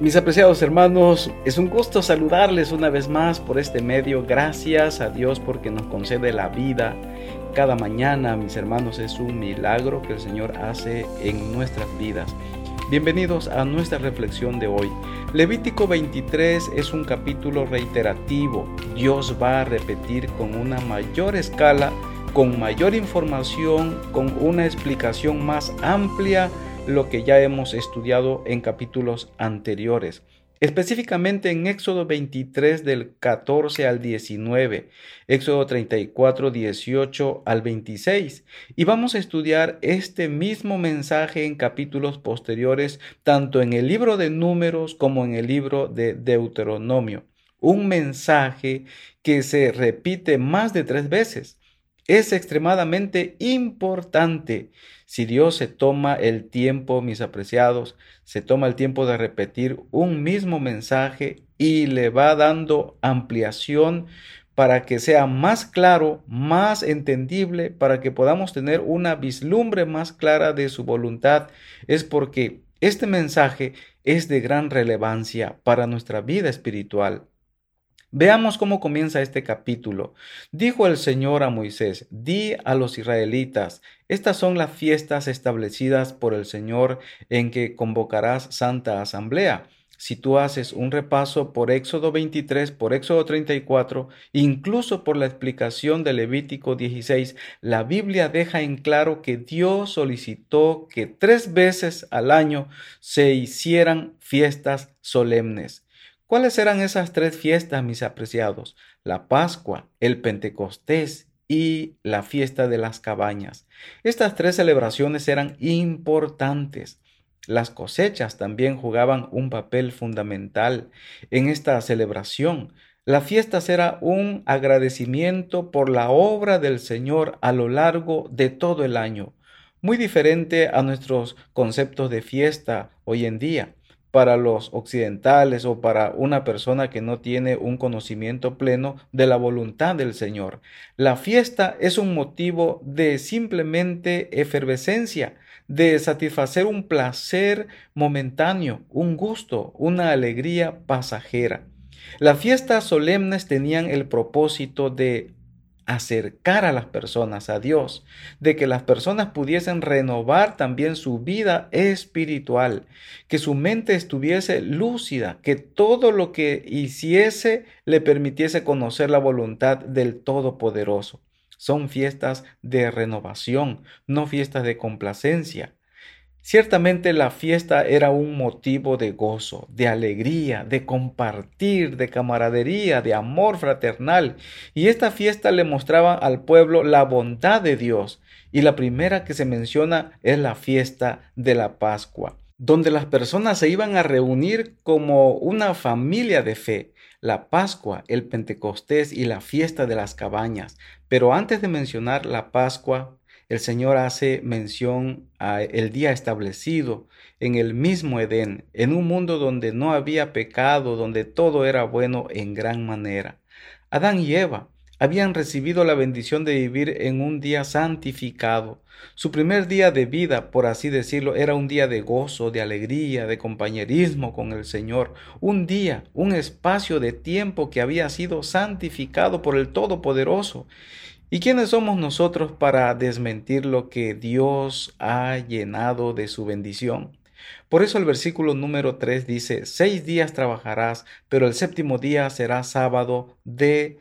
Mis apreciados hermanos, es un gusto saludarles una vez más por este medio. Gracias a Dios porque nos concede la vida cada mañana, mis hermanos. Es un milagro que el Señor hace en nuestras vidas. Bienvenidos a nuestra reflexión de hoy. Levítico 23 es un capítulo reiterativo. Dios va a repetir con una mayor escala, con mayor información, con una explicación más amplia lo que ya hemos estudiado en capítulos anteriores. Específicamente en Éxodo 23 del 14 al 19, Éxodo 34 18 al 26. Y vamos a estudiar este mismo mensaje en capítulos posteriores, tanto en el libro de números como en el libro de Deuteronomio. Un mensaje que se repite más de tres veces. Es extremadamente importante si Dios se toma el tiempo, mis apreciados, se toma el tiempo de repetir un mismo mensaje y le va dando ampliación para que sea más claro, más entendible, para que podamos tener una vislumbre más clara de su voluntad, es porque este mensaje es de gran relevancia para nuestra vida espiritual. Veamos cómo comienza este capítulo. Dijo el Señor a Moisés, di a los israelitas, estas son las fiestas establecidas por el Señor en que convocarás santa asamblea. Si tú haces un repaso por Éxodo 23, por Éxodo 34, incluso por la explicación de Levítico 16, la Biblia deja en claro que Dios solicitó que tres veces al año se hicieran fiestas solemnes. ¿Cuáles eran esas tres fiestas, mis apreciados? La Pascua, el Pentecostés y la fiesta de las cabañas. Estas tres celebraciones eran importantes. Las cosechas también jugaban un papel fundamental en esta celebración. La fiesta era un agradecimiento por la obra del Señor a lo largo de todo el año, muy diferente a nuestros conceptos de fiesta hoy en día para los occidentales o para una persona que no tiene un conocimiento pleno de la voluntad del Señor. La fiesta es un motivo de simplemente efervescencia, de satisfacer un placer momentáneo, un gusto, una alegría pasajera. Las fiestas solemnes tenían el propósito de acercar a las personas a Dios, de que las personas pudiesen renovar también su vida espiritual, que su mente estuviese lúcida, que todo lo que hiciese le permitiese conocer la voluntad del Todopoderoso. Son fiestas de renovación, no fiestas de complacencia. Ciertamente la fiesta era un motivo de gozo, de alegría, de compartir, de camaradería, de amor fraternal. Y esta fiesta le mostraba al pueblo la bondad de Dios. Y la primera que se menciona es la fiesta de la Pascua, donde las personas se iban a reunir como una familia de fe. La Pascua, el Pentecostés y la fiesta de las cabañas. Pero antes de mencionar la Pascua, el Señor hace mención a el día establecido en el mismo Edén, en un mundo donde no había pecado, donde todo era bueno en gran manera. Adán y Eva habían recibido la bendición de vivir en un día santificado. Su primer día de vida, por así decirlo, era un día de gozo, de alegría, de compañerismo con el Señor, un día, un espacio de tiempo que había sido santificado por el Todopoderoso ¿Y quiénes somos nosotros para desmentir lo que Dios ha llenado de su bendición? Por eso el versículo número 3 dice, seis días trabajarás, pero el séptimo día será sábado de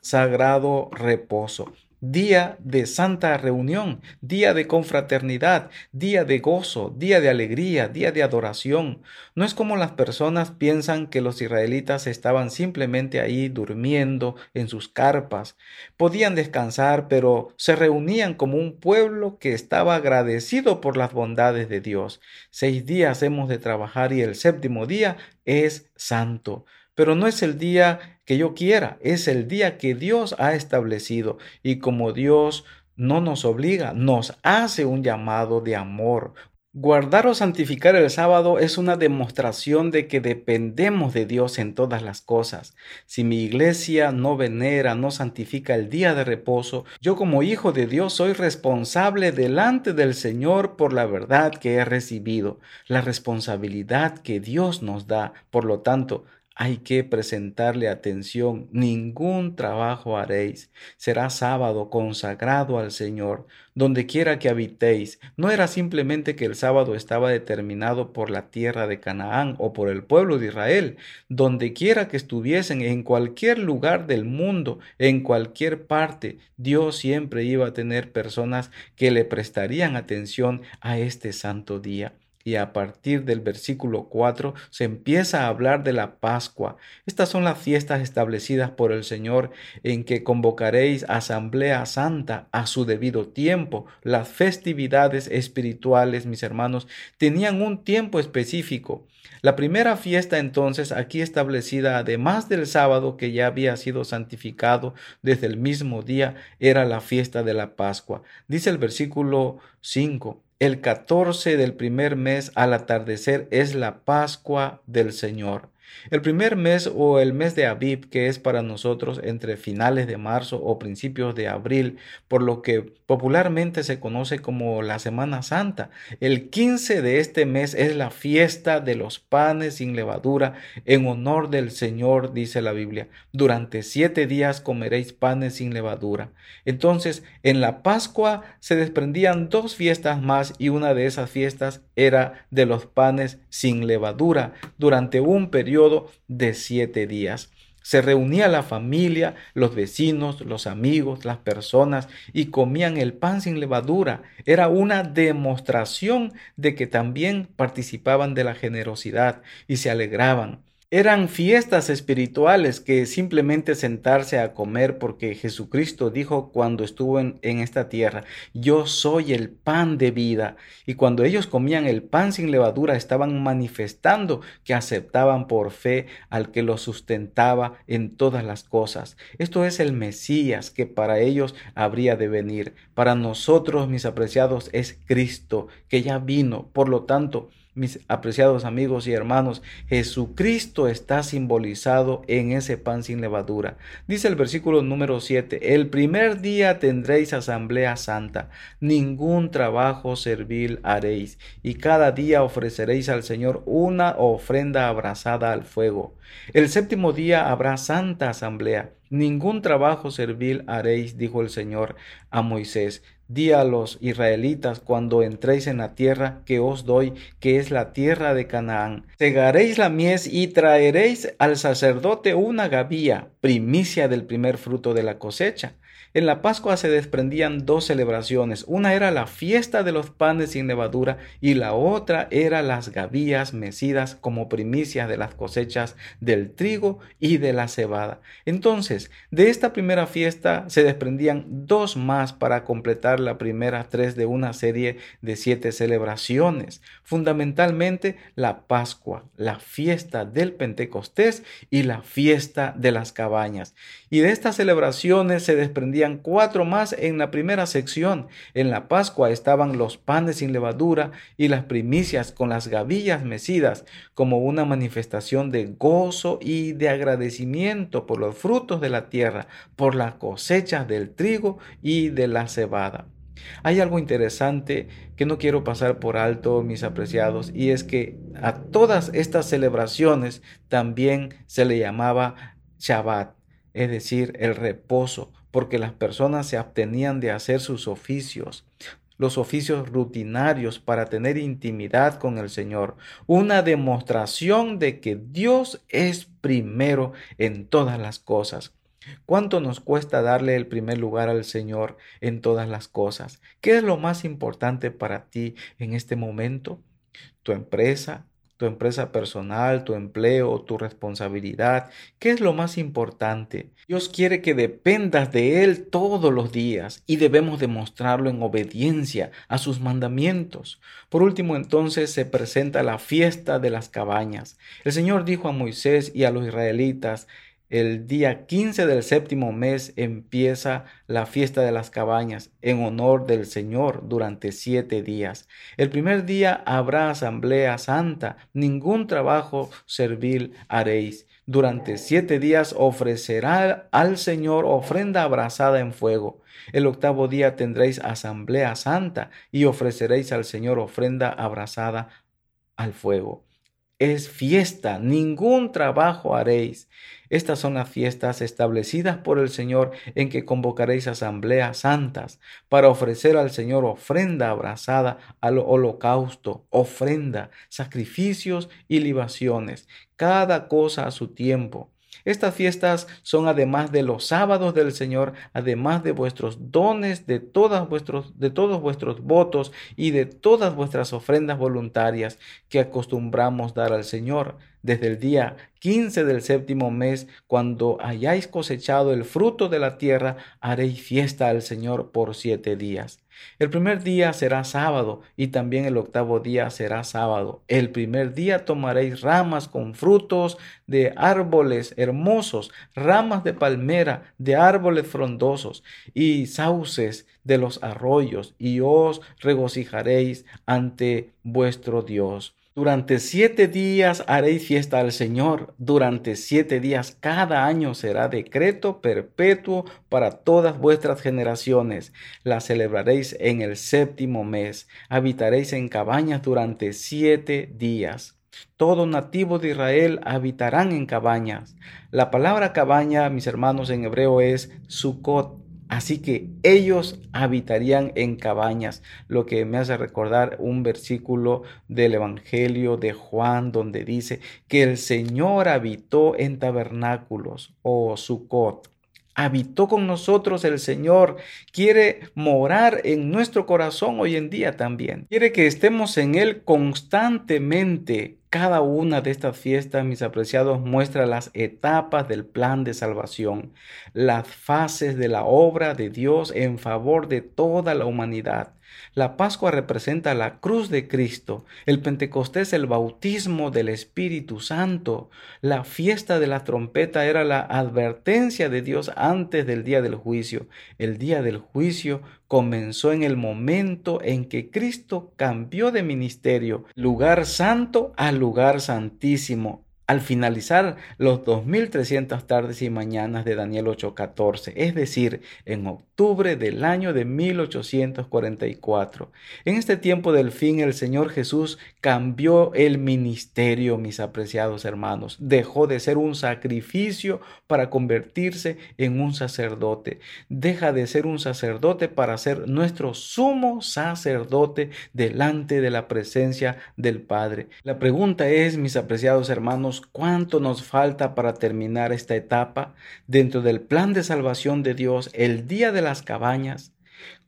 sagrado reposo día de santa reunión, día de confraternidad, día de gozo, día de alegría, día de adoración. No es como las personas piensan que los israelitas estaban simplemente ahí durmiendo en sus carpas. Podían descansar, pero se reunían como un pueblo que estaba agradecido por las bondades de Dios. Seis días hemos de trabajar y el séptimo día es santo. Pero no es el día que yo quiera, es el día que Dios ha establecido. Y como Dios no nos obliga, nos hace un llamado de amor, Guardar o santificar el sábado es una demostración de que dependemos de Dios en todas las cosas. Si mi iglesia no venera, no santifica el día de reposo, yo como hijo de Dios soy responsable delante del Señor por la verdad que he recibido, la responsabilidad que Dios nos da. Por lo tanto, hay que presentarle atención. Ningún trabajo haréis. Será sábado consagrado al Señor, donde quiera que habitéis. No era simplemente que el sábado estaba determinado por la tierra de Canaán o por el pueblo de Israel. Donde quiera que estuviesen, en cualquier lugar del mundo, en cualquier parte, Dios siempre iba a tener personas que le prestarían atención a este santo día y a partir del versículo 4 se empieza a hablar de la Pascua. Estas son las fiestas establecidas por el Señor en que convocaréis asamblea santa a su debido tiempo. Las festividades espirituales, mis hermanos, tenían un tiempo específico. La primera fiesta entonces aquí establecida, además del sábado que ya había sido santificado desde el mismo día, era la fiesta de la Pascua. Dice el versículo 5, el 14 del primer mes al atardecer es la Pascua del Señor. El primer mes o el mes de Aviv, que es para nosotros entre finales de marzo o principios de abril, por lo que popularmente se conoce como la Semana Santa. El 15 de este mes es la fiesta de los panes sin levadura en honor del Señor, dice la Biblia. Durante siete días comeréis panes sin levadura. Entonces, en la Pascua se desprendían dos fiestas más y una de esas fiestas era de los panes sin levadura durante un periodo de siete días. Se reunía la familia, los vecinos, los amigos, las personas y comían el pan sin levadura. Era una demostración de que también participaban de la generosidad y se alegraban. Eran fiestas espirituales que simplemente sentarse a comer porque Jesucristo dijo cuando estuvo en, esta tierra, yo soy el pan de vida. Y cuando ellos comían el pan sin levadura estaban manifestando que aceptaban por fe al que los sustentaba en todas las cosas. Esto es el Mesías que para ellos habría de venir. Para nosotros, mis apreciados, es Cristo que ya vino. Por lo tanto, mis apreciados amigos y hermanos, Jesucristo está simbolizado en ese pan sin levadura. Dice el versículo número 7, el primer día tendréis asamblea santa, ningún trabajo servil haréis, y cada día ofreceréis al Señor una ofrenda abrazada al fuego. El séptimo día habrá santa asamblea, ningún trabajo servil haréis, dijo el Señor a Moisés. Di a los israelitas cuando entréis en la tierra que os doy, que es la tierra de Canaán. Segaréis la mies y traeréis al sacerdote una gavía, primicia del primer fruto de la cosecha. En la Pascua se desprendían dos celebraciones. Una era la fiesta de los panes sin levadura y la otra era las gavías mecidas como primicias de las cosechas del trigo y de la cebada. Entonces, de esta primera fiesta se desprendían dos más para completar la primera tres de una serie de siete celebraciones. Fundamentalmente la Pascua, la fiesta del Pentecostés y la fiesta de las cabañas. Y de estas celebraciones se desprendían cuatro más en la primera sección. En la Pascua estaban los panes sin levadura y las primicias con las gavillas mecidas como una manifestación de gozo y de agradecimiento por los frutos de la tierra, por las cosechas del trigo y de la cebada. Hay algo interesante que no quiero pasar por alto, mis apreciados, y es que a todas estas celebraciones también se le llamaba Shabbat, es decir, el reposo, porque las personas se abstenían de hacer sus oficios, los oficios rutinarios para tener intimidad con el Señor, una demostración de que Dios es primero en todas las cosas. ¿Cuánto nos cuesta darle el primer lugar al Señor en todas las cosas? ¿Qué es lo más importante para ti en este momento? ¿Tu empresa? Tu empresa personal, tu empleo, tu responsabilidad. ¿Qué es lo más importante? Dios quiere que dependas de Él todos los días y debemos demostrarlo en obediencia a sus mandamientos. Por último, entonces se presenta la fiesta de las cabañas. El Señor dijo a Moisés y a los israelitas, el día 15 del séptimo mes empieza la fiesta de las cabañas en honor del Señor durante siete días. El primer día habrá asamblea santa, ningún trabajo servil haréis. Durante siete días ofrecerá al Señor ofrenda abrazada en fuego. El octavo día tendréis asamblea santa y ofreceréis al Señor ofrenda abrazada al fuego es fiesta, ningún trabajo haréis. Estas son las fiestas establecidas por el Señor en que convocaréis asambleas santas para ofrecer al Señor ofrenda abrazada al holocausto, ofrenda, sacrificios y libaciones, cada cosa a su tiempo estas fiestas son además de los sábados del Señor, además de vuestros dones, de, todas vuestros, de todos vuestros votos y de todas vuestras ofrendas voluntarias que acostumbramos dar al Señor desde el día 15 del séptimo mes, cuando hayáis cosechado el fruto de la tierra, haréis fiesta al Señor por siete días. El primer día será sábado y también el octavo día será sábado. El primer día tomaréis ramas con frutos de árboles hermosos, ramas de palmera, de árboles frondosos y sauces de los arroyos y os regocijaréis ante vuestro Dios. Durante siete días haréis fiesta al Señor. Durante siete días cada año será decreto perpetuo para todas vuestras generaciones. La celebraréis en el séptimo mes. Habitaréis en cabañas durante siete días. Todo nativo de Israel habitarán en cabañas. La palabra cabaña, mis hermanos, en hebreo es Sukkot Así que ellos habitarían en cabañas, lo que me hace recordar un versículo del Evangelio de Juan donde dice que el Señor habitó en tabernáculos o Sucot. Habitó con nosotros el Señor, quiere morar en nuestro corazón hoy en día también. Quiere que estemos en Él constantemente cada una de estas fiestas, mis apreciados, muestra las etapas del plan de salvación, las fases de la obra de Dios en favor de toda la humanidad. La Pascua representa la cruz de Cristo, el Pentecostés el bautismo del Espíritu Santo, la fiesta de la trompeta era la advertencia de Dios antes del día del juicio. El día del juicio comenzó en el momento en que Cristo cambió de ministerio, lugar santo a lugar santísimo, al finalizar los 2300 tardes y mañanas de Daniel 8:14, es decir, en octubre del año de 1844. En este tiempo del fin el Señor Jesús cambió el ministerio, mis apreciados hermanos. Dejó de ser un sacrificio para convertirse en un sacerdote. Deja de ser un sacerdote para ser nuestro sumo sacerdote delante de la presencia del Padre. La pregunta es, mis apreciados hermanos, cuánto nos falta para terminar esta etapa dentro del plan de salvación de Dios, el día de las cabañas.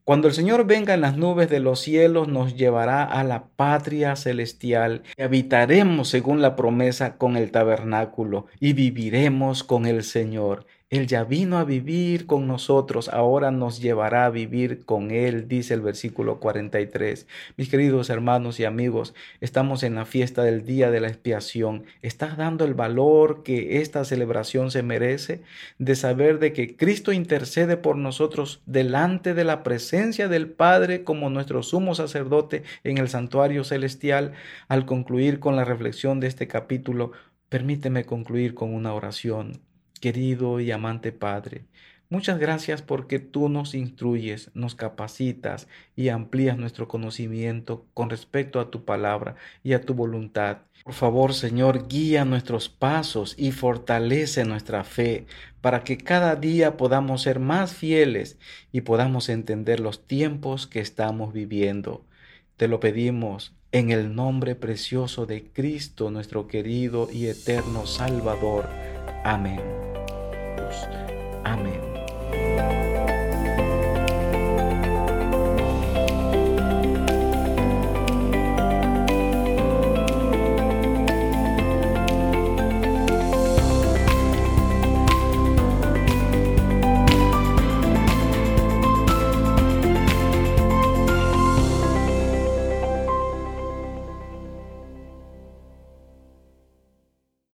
Cuando el Señor venga en las nubes de los cielos, nos llevará a la patria celestial y habitaremos según la promesa con el tabernáculo y viviremos con el Señor. Él ya vino a vivir con nosotros, ahora nos llevará a vivir con Él, dice el versículo 43. Mis queridos hermanos y amigos, estamos en la fiesta del día de la expiación. ¿Estás dando el valor que esta celebración se merece? De saber de que Cristo intercede por nosotros delante de la presencia del Padre como nuestro sumo sacerdote en el santuario celestial. Al concluir con la reflexión de este capítulo, permíteme concluir con una oración. Querido y amante Padre, muchas gracias porque tú nos instruyes, nos capacitas y amplías nuestro conocimiento con respecto a tu palabra y a tu voluntad. Por favor, Señor, guía nuestros pasos y fortalece nuestra fe para que cada día podamos ser más fieles y podamos entender los tiempos que estamos viviendo. Te lo pedimos en el nombre precioso de Cristo, nuestro querido y eterno Salvador. Amén. Amén.